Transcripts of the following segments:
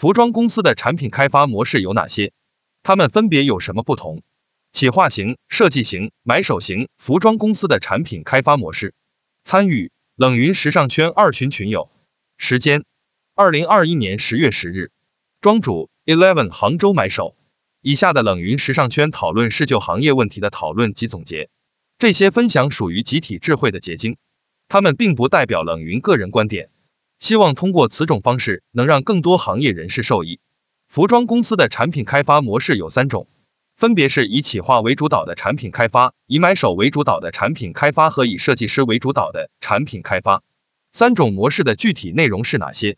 服装公司的产品开发模式有哪些？它们分别有什么不同？企划型、设计型、买手型服装公司的产品开发模式。参与冷云时尚圈二群群友。时间：二零二一年十月十日。庄主：Eleven 杭州买手。以下的冷云时尚圈讨论是就行业问题的讨论及总结，这些分享属于集体智慧的结晶，他们并不代表冷云个人观点。希望通过此种方式，能让更多行业人士受益。服装公司的产品开发模式有三种，分别是以企划为主导的产品开发，以买手为主导的产品开发和以设计师为主导的产品开发。三种模式的具体内容是哪些？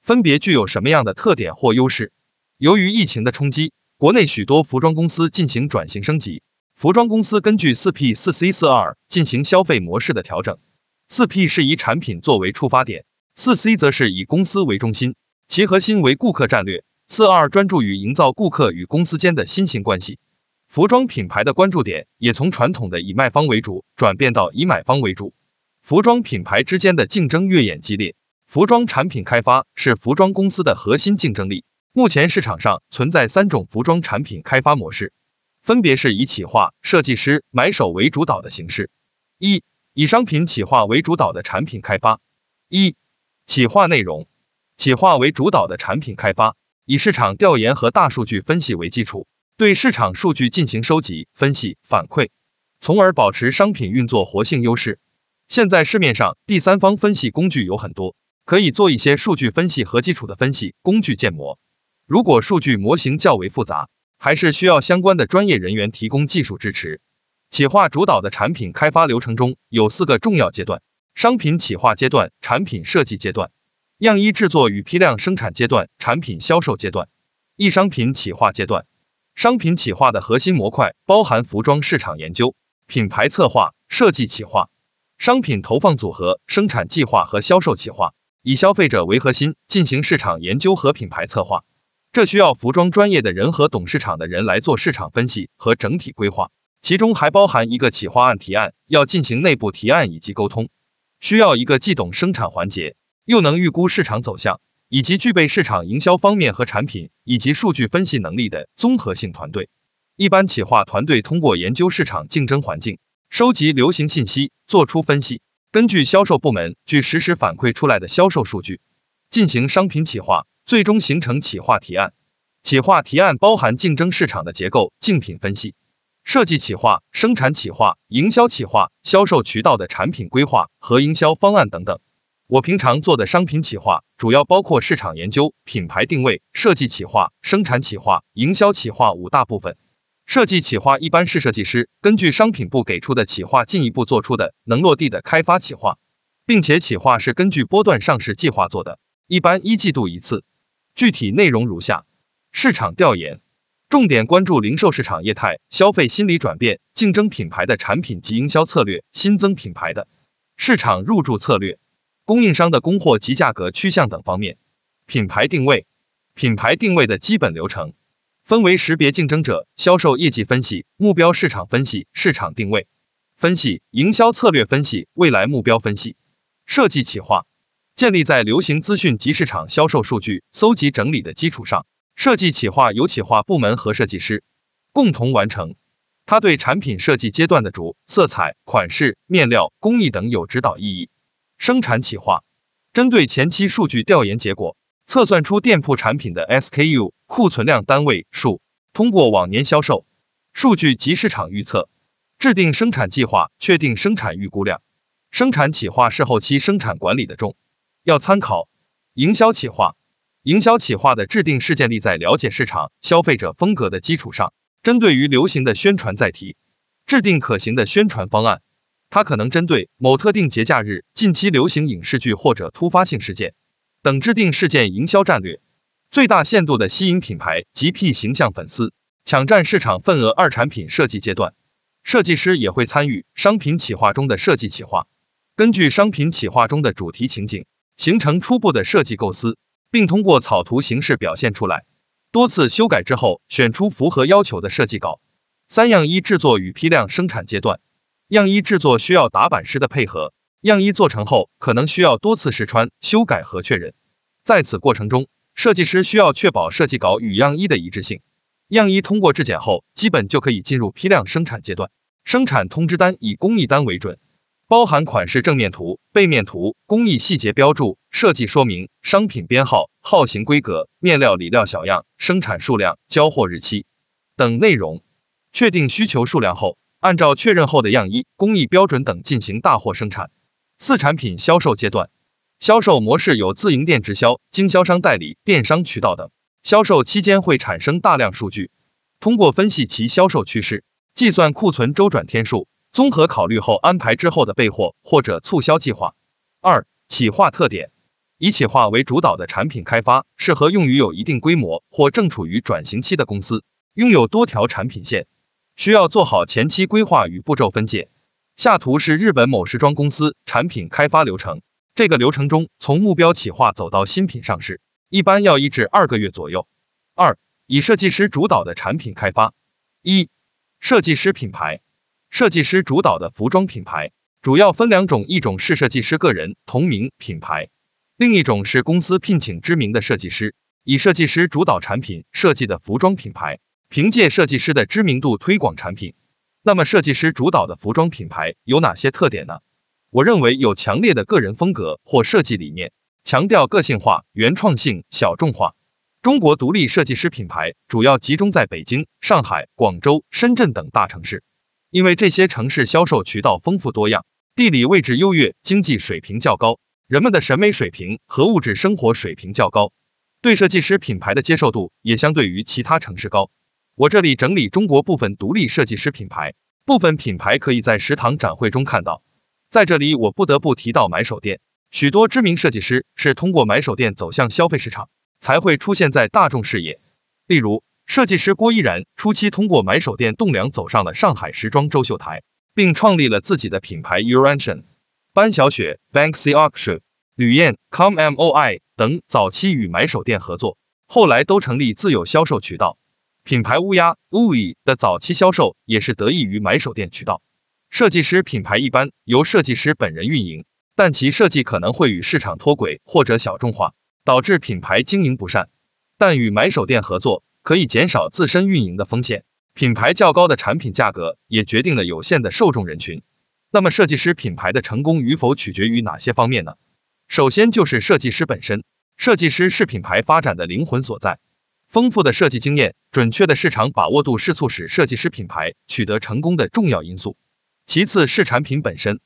分别具有什么样的特点或优势？由于疫情的冲击，国内许多服装公司进行转型升级。服装公司根据四 P 四 C 四 R 进行消费模式的调整。四 P 是以产品作为出发点。四 C 则是以公司为中心，其核心为顾客战略。四二专注于营造顾客与公司间的新型关系。服装品牌的关注点也从传统的以卖方为主转变到以买方为主。服装品牌之间的竞争越演激烈。服装产品开发是服装公司的核心竞争力。目前市场上存在三种服装产品开发模式，分别是以企划、设计师、买手为主导的形式。一、以商品企划为主导的产品开发。一企划内容，企划为主导的产品开发，以市场调研和大数据分析为基础，对市场数据进行收集、分析、反馈，从而保持商品运作活性优势。现在市面上第三方分析工具有很多，可以做一些数据分析和基础的分析工具建模。如果数据模型较为复杂，还是需要相关的专业人员提供技术支持。企划主导的产品开发流程中有四个重要阶段。商品企划阶段、产品设计阶段、样衣制作与批量生产阶段、产品销售阶段。一、商品企划阶段，商品企划的核心模块包含服装市场研究、品牌策划、设计企划、商品投放组合、生产计划和销售企划，以消费者为核心进行市场研究和品牌策划。这需要服装专业的人和懂市场的人来做市场分析和整体规划，其中还包含一个企划案提案，要进行内部提案以及沟通。需要一个既懂生产环节，又能预估市场走向，以及具备市场营销方面和产品以及数据分析能力的综合性团队。一般企划团队通过研究市场竞争环境，收集流行信息，做出分析，根据销售部门据实时反馈出来的销售数据，进行商品企划，最终形成企划提案。企划提案包含竞争市场的结构、竞品分析。设计企划、生产企划、营销企划、销售渠道的产品规划和营销方案等等。我平常做的商品企划主要包括市场研究、品牌定位、设计企划、生产企划、营销企划五大部分。设计企划一般是设计师根据商品部给出的企划进一步做出的能落地的开发企划，并且企划是根据波段上市计划做的，一般一季度一次。具体内容如下：市场调研。重点关注零售市场业态、消费心理转变、竞争品牌的产品及营销策略、新增品牌的市场入驻策略、供应商的供货及价格趋向等方面。品牌定位，品牌定位的基本流程分为识别竞争者、销售业绩分析、目标市场分析、市场定位分析、营销策略分析、未来目标分析。设计企划建立在流行资讯及市场销售数据搜集整理的基础上。设计企划由企划部门和设计师共同完成，它对产品设计阶段的主色彩、款式、面料、工艺等有指导意义。生产企划针对前期数据调研结果，测算出店铺产品的 SKU 库存量单位数，通过往年销售数据及市场预测，制定生产计划，确定生产预估量。生产企划是后期生产管理的重要参考。营销企划。营销企划的制定是建立在了解市场、消费者风格的基础上，针对于流行的宣传载体，制定可行的宣传方案。它可能针对某特定节假日、近期流行影视剧或者突发性事件等制定事件营销战略，最大限度的吸引品牌及 P 形象粉丝，抢占市场份额。二、产品设计阶段，设计师也会参与商品企划中的设计企划，根据商品企划中的主题情景，形成初步的设计构思。并通过草图形式表现出来，多次修改之后，选出符合要求的设计稿。三样衣制作与批量生产阶段，样衣制作需要打版师的配合，样衣做成后可能需要多次试穿、修改和确认。在此过程中，设计师需要确保设计稿与样衣的一致性。样衣通过质检后，基本就可以进入批量生产阶段。生产通知单以工艺单为准，包含款式正面图、背面图、工艺细节标注、设计说明、商品编号、号型规格、面料里料小样、生产数量、交货日期等内容。确定需求数量后，按照确认后的样衣、工艺标准等进行大货生产。四产品销售阶段，销售模式有自营店直销、经销商代理、电商渠道等。销售期间会产生大量数据，通过分析其销售趋势，计算库存周转天数，综合考虑后安排之后的备货或者促销计划。二、企划特点，以企划为主导的产品开发，适合用于有一定规模或正处于转型期的公司，拥有多条产品线，需要做好前期规划与步骤分解。下图是日本某时装公司产品开发流程，这个流程中，从目标企划走到新品上市。一般要一至二个月左右。二、以设计师主导的产品开发。一、设计师品牌，设计师主导的服装品牌主要分两种，一种是设计师个人同名品牌，另一种是公司聘请知名的设计师，以设计师主导产品设计的服装品牌，凭借设计师的知名度推广产品。那么设计师主导的服装品牌有哪些特点呢？我认为有强烈的个人风格或设计理念。强调个性化、原创性、小众化。中国独立设计师品牌主要集中在北京、上海、广州、深圳等大城市，因为这些城市销售渠道丰富多样，地理位置优越，经济水平较高，人们的审美水平和物质生活水平较高，对设计师品牌的接受度也相对于其他城市高。我这里整理中国部分独立设计师品牌，部分品牌可以在食堂展会中看到。在这里，我不得不提到买手店。许多知名设计师是通过买手店走向消费市场，才会出现在大众视野。例如，设计师郭依然初期通过买手店栋梁走上了上海时装周秀台，并创立了自己的品牌 Urantion。班小雪 Banksy Auction、吕燕 Com Moi 等早期与买手店合作，后来都成立自有销售渠道。品牌乌鸦 Ui 的早期销售也是得益于买手店渠道。设计师品牌一般由设计师本人运营。但其设计可能会与市场脱轨或者小众化，导致品牌经营不善。但与买手店合作，可以减少自身运营的风险。品牌较高的产品价格，也决定了有限的受众人群。那么设计师品牌的成功与否取决于哪些方面呢？首先就是设计师本身，设计师是品牌发展的灵魂所在。丰富的设计经验、准确的市场把握度是促使设计师品牌取得成功的重要因素。其次是产品本身。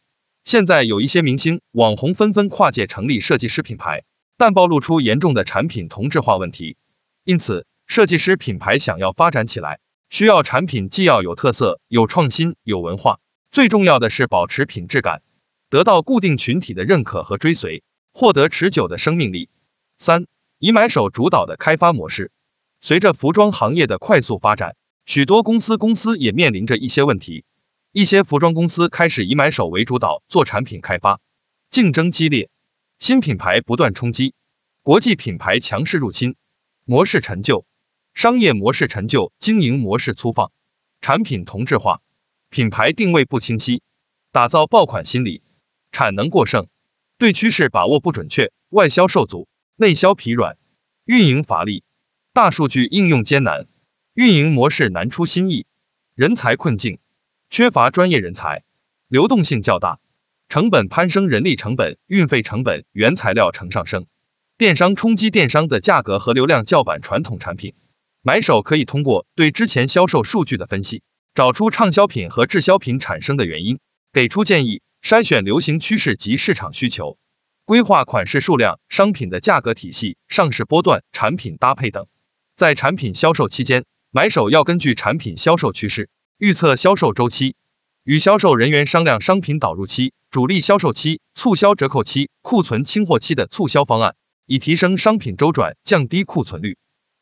现在有一些明星网红纷纷跨界成立设计师品牌，但暴露出严重的产品同质化问题。因此，设计师品牌想要发展起来，需要产品既要有特色、有创新、有文化，最重要的是保持品质感，得到固定群体的认可和追随，获得持久的生命力。三、以买手主导的开发模式，随着服装行业的快速发展，许多公司公司也面临着一些问题。一些服装公司开始以买手为主导做产品开发，竞争激烈，新品牌不断冲击，国际品牌强势入侵，模式陈旧，商业模式陈旧，经营模式粗放，产品同质化，品牌定位不清晰，打造爆款心理，产能过剩，对趋势把握不准确，外销受阻，内销疲软，运营乏力，大数据应用艰难，运营模式难出新意，人才困境。缺乏专业人才，流动性较大，成本攀升，人力成本、运费成本、原材料成上升，电商冲击电商的价格和流量较板传统产品。买手可以通过对之前销售数据的分析，找出畅销品和滞销品产生的原因，给出建议，筛选流行趋势及市场需求，规划款式数量、商品的价格体系、上市波段、产品搭配等。在产品销售期间，买手要根据产品销售趋势。预测销售周期，与销售人员商量商品导入期、主力销售期、促销折扣期、库存清货期的促销方案，以提升商品周转，降低库存率。